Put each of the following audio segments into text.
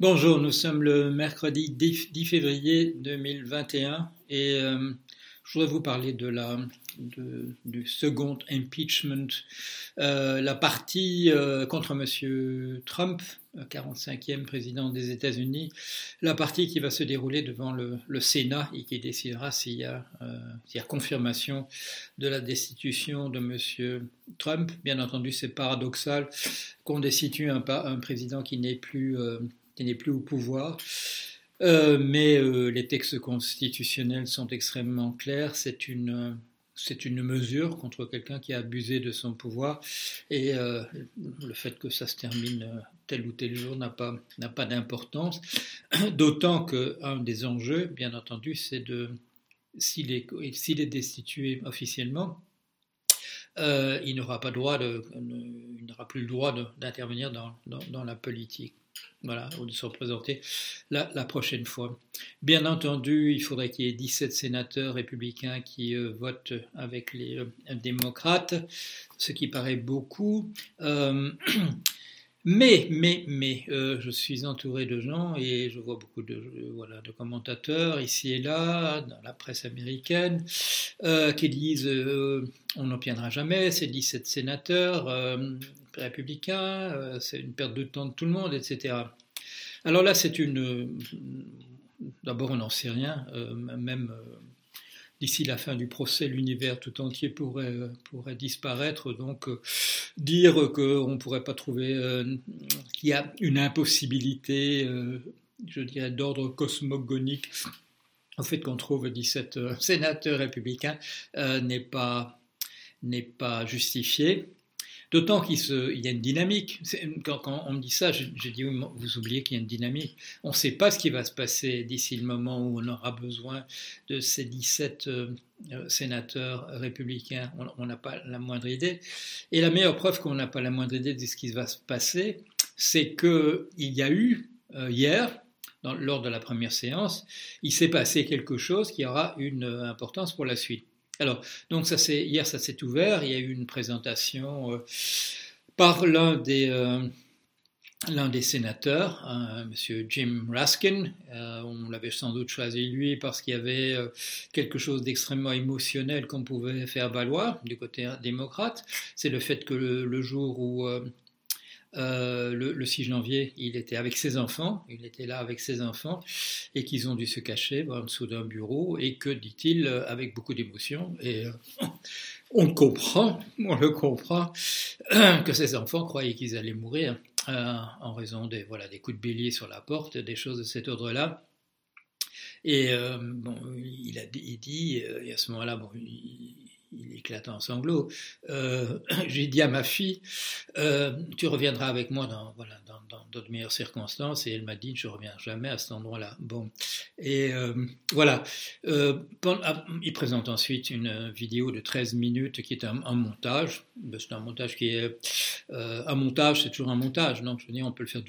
Bonjour, nous sommes le mercredi 10 février 2021 et euh, je voudrais vous parler de la, du second impeachment, euh, la partie euh, contre M. Trump, 45e président des États-Unis, la partie qui va se dérouler devant le, Sénat et qui décidera s'il y, a, confirmation de la destitution de M. Trump. Bien entendu, c'est paradoxal qu'on destitue un président qui n'est plus n'est plus au pouvoir. Euh, mais euh, les textes constitutionnels sont extrêmement clairs. C'est une, mesure contre quelqu'un qui a abusé de son pouvoir. Et euh, le fait que ça se termine tel ou tel jour n'a pas, d'importance. D'autant qu'un des enjeux, bien entendu, c'est de, s'il est, destitué officiellement, il n'aura pas plus le droit d'intervenir dans la politique. Voilà, ou de se représenter la, prochaine fois. Bien entendu, il faudrait qu'il y ait 17 sénateurs républicains qui euh, votent avec les euh, démocrates, ce qui paraît beaucoup. Euh, mais, mais, mais, je suis entouré de gens et je vois beaucoup de, voilà, de commentateurs ici et là, dans la presse américaine, qui disent on n'obtiendra jamais ces 17 sénateurs, républicain, euh, c'est une perte de temps de tout le monde, etc. Alors là, c'est une. D'abord, on n'en sait rien, euh, même euh, d'ici la fin du procès, l'univers tout entier pourrait, disparaître. Donc, dire qu'on ne pourrait pas trouver qu'il y a une impossibilité, je dirais, d'ordre cosmogonique, au fait qu'on trouve 17 sénateurs républicains, n'est pas justifié. D'autant qu'il y a une dynamique. Quand, on me dit ça, j'ai dit, vous oubliez qu'il y a une dynamique. On ne sait pas ce qui va se passer d'ici le moment où on aura besoin de ces 17 euh, euh, sénateurs républicains. On n'a pas la moindre idée. Et la meilleure preuve qu'on n'a pas la moindre idée de ce qui va se passer, c'est qu'il y a eu euh, hier, lors de la première séance, il s'est passé quelque chose qui aura une importance pour la suite. Alors, donc ça c'est hier ça s'est ouvert, il y a eu une présentation euh, par l'un des euh, l'un des sénateurs, hein, M. Jim Raskin. Euh, on l'avait sans doute choisi lui parce qu'il y avait quelque chose d'extrêmement émotionnel qu'on pouvait faire valoir du côté démocrate. C'est le fait que le jour où euh, le, 6 janvier, il était avec ses enfants, il était là avec ses enfants, et qu'ils ont dû se cacher en dessous d'un bureau, et que, dit-il, euh, avec beaucoup d'émotion, et euh, on comprend, on le comprend, que ses enfants croyaient qu'ils allaient mourir en raison des, voilà, des coups de bélier sur la porte, des choses de cet ordre-là. Et bon, il a dit, et à ce moment-là, bon, il, il éclate en sanglots. Euh, j'ai dit à ma fille, euh, tu reviendras avec moi dans voilà dans, d'autres meilleures circonstances, et elle m'a dit, je reviens jamais à cet endroit-là. Bon, et euh, voilà. Ah, il présente ensuite une vidéo de 13 minutes qui est un, montage. Ben, c'est un montage qui est un montage, c'est toujours un montage. Donc je veux dire, on peut le faire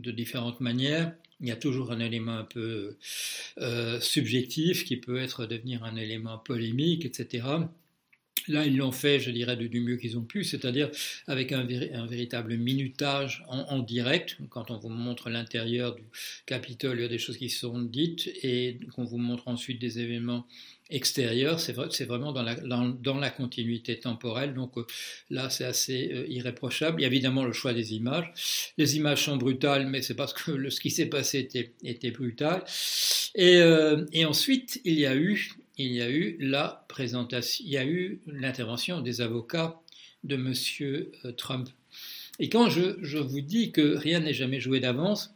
de différentes manières il y a toujours un élément un peu euh, subjectif qui peut être devenir un élément polémique, etc. Là, ils l'ont fait, je dirais, du mieux qu'ils ont pu, c'est-à-dire avec un, véritable minutage en, direct. Quand on vous montre l'intérieur du Capitole, il y a des choses qui sont dites et qu'on vous montre ensuite des événements extérieurs. C'est vraiment dans la, continuité temporelle. Donc euh, là, c'est assez euh, irréprochable. Il y a évidemment le choix des images. Les images sont brutales, mais c'est parce que ce qui s'est passé était, brutal. Euh, et ensuite, il y a eu il y a eu la présentation, il y a eu l'intervention des avocats de M. Euh, Trump. Et quand je, vous dis que rien n'est jamais joué d'avance,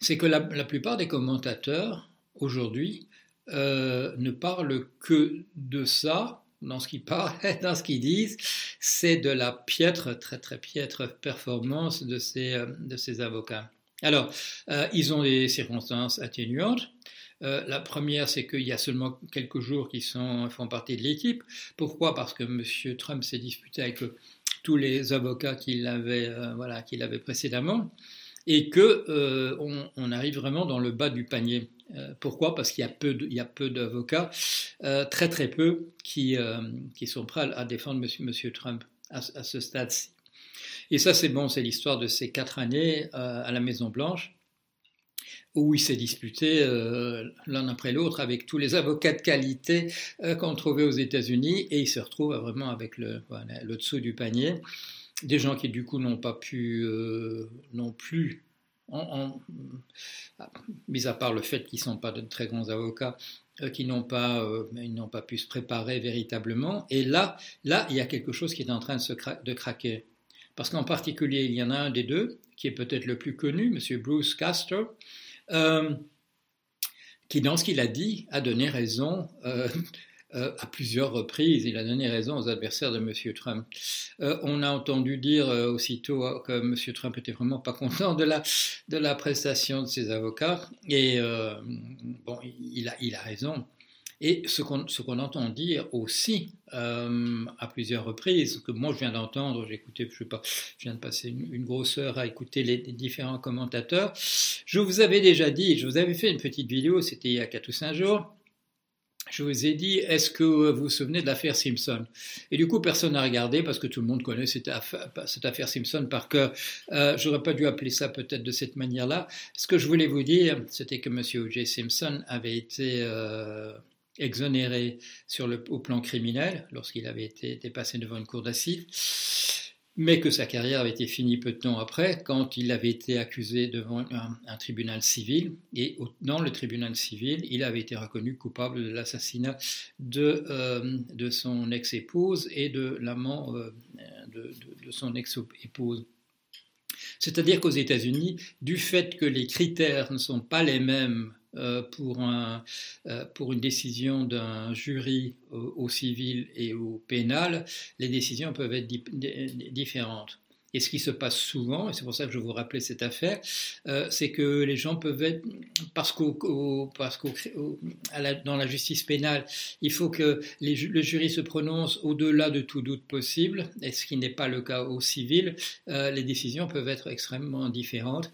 c'est que la, plupart des commentateurs aujourd'hui euh, ne parlent que de ça dans ce qu'ils parlent, dans ce qu'ils disent, c'est de la piètre, très très piètre performance de ces, euh, de ces avocats. Alors, ils ont des circonstances atténuantes. Euh, la première, c'est qu'il y a seulement quelques jours qui font partie de l'équipe. Pourquoi? Parce que M. Trump s'est disputé avec tous les avocats qu'il avait, euh, voilà, qu'il avait précédemment et que euh, on, arrive vraiment dans le bas du panier. pourquoi? Parce qu'il y a peu, peu d'avocats, très très peu, qui, sont prêts à, défendre M. Trump à, à ce stade-ci. Et ça, c'est bon, c'est l'histoire de ces quatre années à la Maison Blanche où il s'est disputé euh, l'un après l'autre avec tous les avocats de qualité euh, qu'on trouvait aux États-Unis, et il se retrouve vraiment avec le, le dessous du panier. Des gens qui du coup n'ont pas pu, euh, non plus, en, mis à part le fait qu'ils ne sont pas de très grands avocats, qui n'ont pas, pas pu se préparer véritablement. Et là, là, il y a quelque chose qui est en train de, de craquer. Parce qu'en particulier, il y en a un des deux, qui est peut-être le plus connu, M. Bruce Castor, euh, qui, dans ce qu'il a dit, a donné raison euh, euh, à plusieurs reprises. Il a donné raison aux adversaires de M. Trump. on a entendu dire aussitôt que M. Trump était vraiment pas content de la, de la prestation de ses avocats. Et bon, il a, il a raison. Et ce qu'on entend dire aussi euh, à plusieurs reprises, que moi je viens d'entendre, écouté, je sais pas, je viens de passer une, grosse heure à écouter les, différents commentateurs. Je vous avais déjà dit, je vous avais fait une petite vidéo, c'était il y a 4 ou 5 jours. Je vous ai dit, est-ce que vous vous souvenez de l'affaire Simpson? Et du coup, personne n'a regardé parce que tout le monde connaît cette affaire, cette affaire Simpson par cœur. Euh, J'aurais pas dû appeler ça peut-être de cette manière-là. Ce que je voulais vous dire, c'était que M. O.J. Simpson avait été euh, exonéré sur le, au plan criminel lorsqu'il avait été, passé devant une cour d'assises, mais que sa carrière avait été finie peu de temps après quand il avait été accusé devant un, tribunal civil et dans le tribunal civil, il avait été reconnu coupable de l'assassinat de, euh, son ex-épouse et de l'amant euh, de, de son ex-épouse. C'est-à-dire qu'aux États-Unis, du fait que les critères ne sont pas les mêmes pour, un, euh, pour une décision d'un jury au, civil et au pénal, les décisions peuvent être différentes. Et ce qui se passe souvent, et c'est pour ça que je vous rappelais cette affaire, euh, c'est que les gens peuvent être, parce qu'au, parce qu'au, dans la justice pénale, il faut que le jury se prononce au-delà de tout doute possible, et ce qui n'est pas le cas au civil, euh, les décisions peuvent être extrêmement différentes.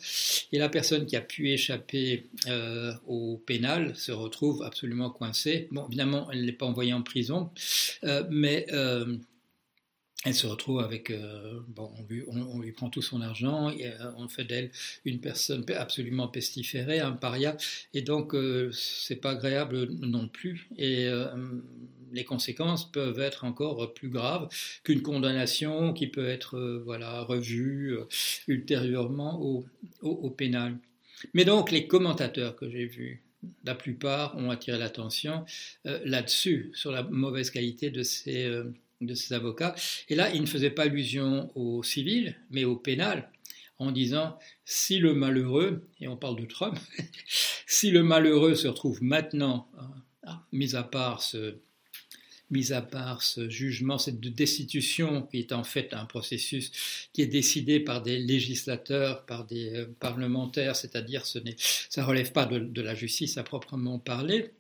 Et la personne qui a pu échapper euh, au pénal se retrouve absolument coincée. Bon, évidemment, elle n'est pas envoyée en prison, mais elle se retrouve avec, euh, bon, on lui, prend tout son argent, euh, on fait d'elle une personne absolument pestiférée, un paria, et donc euh, c'est pas agréable non plus. Et les conséquences peuvent être encore plus graves qu'une condamnation qui peut être, voilà, revue ultérieurement au, au, pénal. Mais donc les commentateurs que j'ai vus, la plupart ont attiré l'attention là-dessus, sur la mauvaise qualité de ces de ses avocats. Et là, il ne faisait pas allusion au civil, mais au pénal, en disant si le malheureux, et on parle de Trump, si le malheureux se retrouve maintenant, hein, mis à part ce, mis à part ce jugement, cette destitution qui est en fait un processus qui est décidé par des législateurs, par des euh, parlementaires, c'est-à-dire ce ça relève pas de, la justice à proprement parler,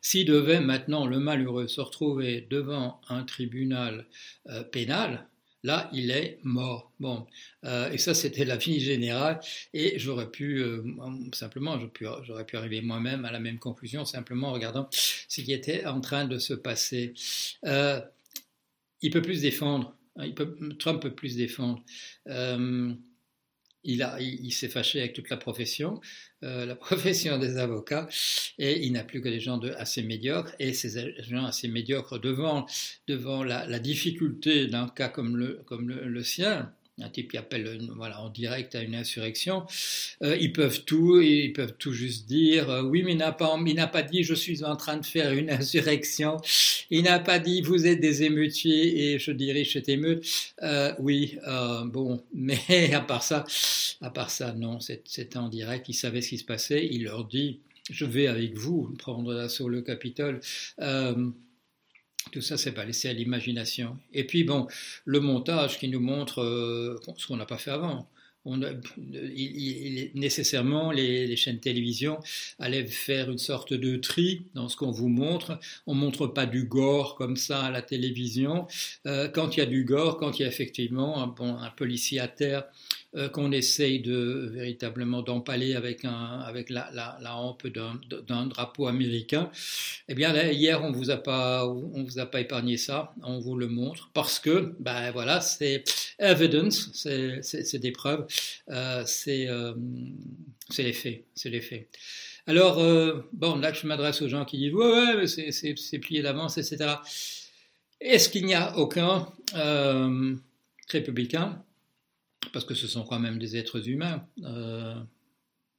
s'il devait maintenant le malheureux se retrouver devant un tribunal euh, pénal, là, il est mort. Bon, euh, et ça, c'était la vie générale. Et j'aurais pu, euh, simplement, j'aurais pu, arriver moi-même à la même conclusion, simplement en regardant ce qui était en train de se passer. il peut plus défendre. Hein, Trump peut plus défendre il, a, il, s'est fâché avec toute la profession, euh, la profession des avocats, et il n'a plus que des gens de, assez médiocres, et ces gens assez médiocres devant, devant la, la difficulté d'un cas comme le, comme le sien, un type qui appelle voilà, en direct à une insurrection, euh, ils peuvent tout, ils peuvent tout juste dire euh, oui, mais il n'a pas, pas dit je suis en train de faire une insurrection, il n'a pas dit vous êtes des émeutiers et je dirige cette émeute. Euh, oui, bon, mais à part ça, à part ça, non, c'était en direct, il savait ce qui se passait, il leur dit je vais avec vous prendre l'assaut le Capitole. Tout ça, c'est pas laissé à l'imagination. Et puis, bon, le montage qui nous montre euh, ce qu'on n'a pas fait avant. On il, nécessairement, les, chaînes télévision allaient faire une sorte de tri dans ce qu'on vous montre. On montre pas du gore comme ça à la télévision. Euh, quand il y a du gore, quand il y a effectivement un policier à terre qu'on essaye de véritablement d'empaler avec, un, avec la, hampe d'un drapeau américain. Eh bien, hier, on vous a pas, on vous a pas épargné ça. On vous le montre parce que, ben voilà, c'est evidence, c'est des preuves, euh, c'est euh, les faits, c'est les faits. Alors, euh, bon, là, je m'adresse aux gens qui disent ouais, ouais, c'est plié d'avance, etc. Est-ce qu'il n'y a aucun euh, républicain, parce que ce sont quand même des êtres humains, euh,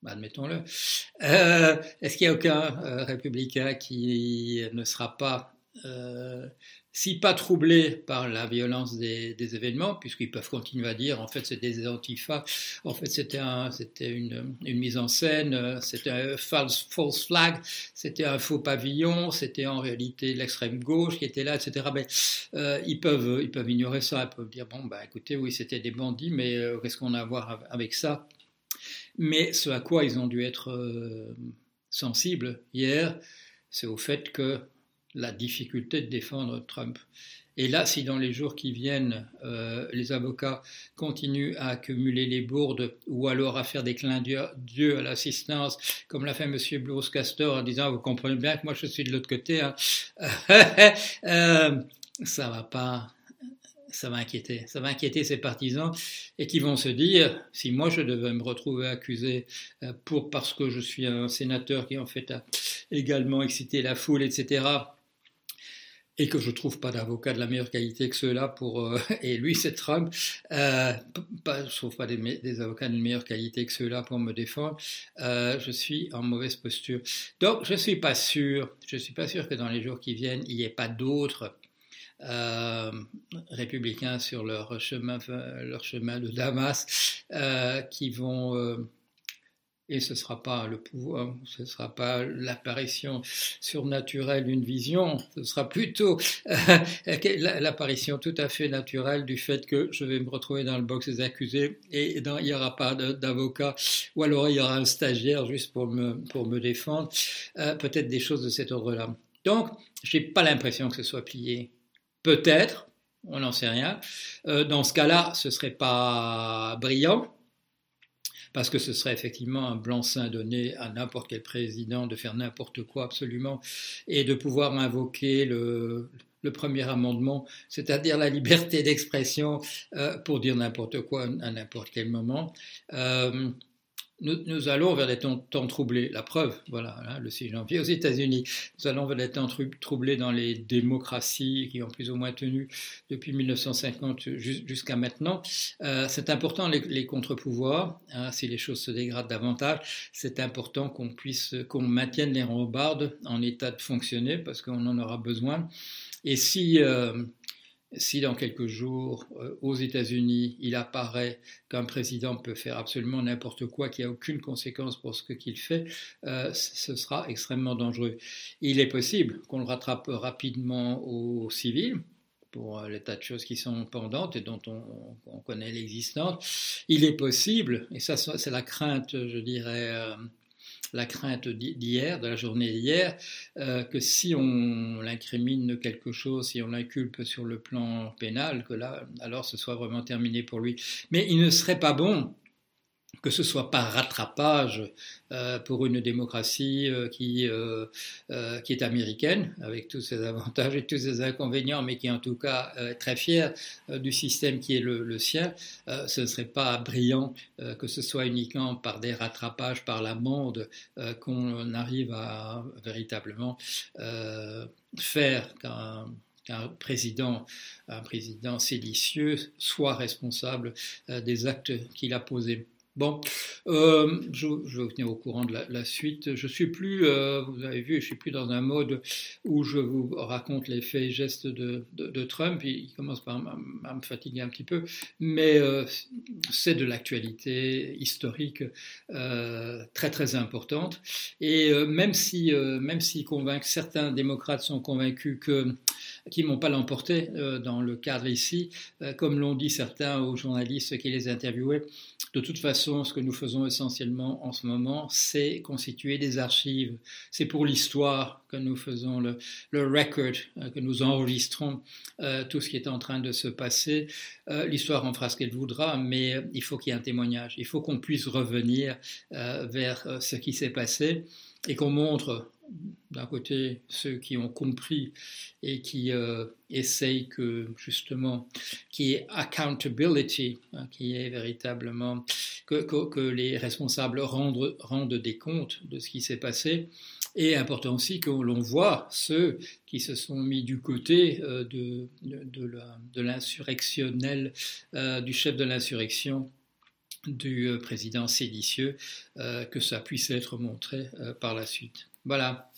admettons-le, euh, est-ce qu'il n'y a aucun euh, républicain qui ne sera pas si pas troublés par la violence des, événements, puisqu'ils peuvent continuer à dire en fait c'était des antifas, en fait c'était un, c'était une, une, mise en scène, c'était un false, false flag, c'était un faux pavillon, c'était en réalité l'extrême gauche qui était là, etc. Mais euh, ils peuvent ils peuvent ignorer ça, ils peuvent dire bon bah écoutez oui c'était des bandits, mais euh, qu'est-ce qu'on a à voir avec ça? Mais ce à quoi ils ont dû être euh, sensibles hier, c'est au fait que la difficulté de défendre Trump. Et là, si dans les jours qui viennent, euh, les avocats continuent à accumuler les bourdes ou alors à faire des clins d'yeux à l'assistance, comme l'a fait M. Bruce Castor en disant, vous comprenez bien que moi je suis de l'autre côté, hein. euh, ça va pas, ça va inquiéter, ça va inquiéter ces partisans et qui vont se dire, si moi je devais me retrouver accusé euh, pour parce que je suis un sénateur qui en fait a également excité la foule, etc et que je trouve pas d'avocat de la meilleure qualité que ceux-là pour euh, et lui c'est Trump euh, pas, je trouve pas des, avocats de meilleure qualité que ceux-là pour me défendre euh, je suis en mauvaise posture. Donc je suis pas sûr je suis pas sûr que dans les jours qui viennent il n'y ait pas d'autres euh, républicains sur leur chemin leur chemin de Damas qui vont et ce ne sera pas le pouvoir, ce ne sera pas l'apparition surnaturelle d'une vision, ce sera plutôt l'apparition tout à fait naturelle du fait que je vais me retrouver dans le box des accusés et il n'y aura pas d'avocat, ou alors il y aura un stagiaire juste pour me, pour me défendre, euh, peut-être des choses de cet ordre-là. Donc, je n'ai pas l'impression que ce soit plié. Peut-être, on n'en sait rien. Euh, dans ce cas-là, ce ne serait pas brillant, parce que ce serait effectivement un blanc-seing donné à n'importe quel président de faire n'importe quoi absolument et de pouvoir invoquer le, premier amendement, c'est-à-dire la liberté d'expression euh, pour dire n'importe quoi à n'importe quel moment. Euh, nous, allons vers des temps, troublés. La preuve, voilà, hein, le 6 janvier aux États-Unis, nous allons vers des temps troublés dans les démocraties qui ont plus ou moins tenu depuis 1950 jusqu'à maintenant. Euh, c'est important les, contre-pouvoirs. Hein, si les choses se dégradent davantage, c'est important qu'on puisse, qu'on maintienne les rambardes en état de fonctionner parce qu'on en aura besoin. Et si euh, si dans quelques jours, euh, aux États-Unis, il apparaît qu'un président peut faire absolument n'importe quoi, qui a aucune conséquence pour ce qu'il fait, euh, ce sera extrêmement dangereux. Il est possible qu'on le rattrape rapidement au civil, pour euh, les tas de choses qui sont pendantes et dont on, on connaît l'existence. Il est possible, et ça c'est la crainte, je dirais, la crainte d'hier, de la journée d'hier, euh, que si on l'incrimine quelque chose, si on l'inculpe sur le plan pénal, que là, alors ce soit vraiment terminé pour lui. Mais il ne serait pas bon que ce soit pas rattrapage euh, pour une démocratie euh, qui, euh, qui est américaine, avec tous ses avantages et tous ses inconvénients, mais qui en tout cas est très fière du système qui est le, le sien, ce ne serait pas brillant que ce soit uniquement par des rattrapages, par l'amende, qu'on arrive à véritablement faire qu'un qu'un président, un président séditieux soit responsable des actes qu'il a posés. Bon, euh, je, vais vous tenir au courant de la, suite. Je suis plus, euh, vous avez vu, je suis plus dans un mode où je vous raconte les faits et gestes de, Trump. Il, commence par à, me fatiguer un petit peu, mais euh, c'est de l'actualité historique très très importante. Et même si, même si convainc, certains démocrates sont convaincus que qui n'ont pas l'emporté dans le cadre ici. comme l'ont dit certains aux journalistes qui les interviewaient, de toute façon, ce que nous faisons essentiellement en ce moment, c'est constituer des archives. C'est pour l'histoire que nous faisons le, le record, que nous enregistrons tout ce qui est en train de se passer. l'histoire en fera ce qu'elle voudra, mais il faut qu'il y ait un témoignage. Il faut qu'on puisse revenir vers ce qui s'est passé et qu'on montre d'un côté ceux qui ont compris et qui euh, essayent que justement qu'il y ait accountability, hein, qui est véritablement que, les responsables rendent, des comptes de ce qui s'est passé. Et important aussi que l'on voit ceux qui se sont mis du côté euh, de, l'insurrectionnel, euh, du chef de l'insurrection du président séditieux, que ça puisse être montré par la suite. Voilà.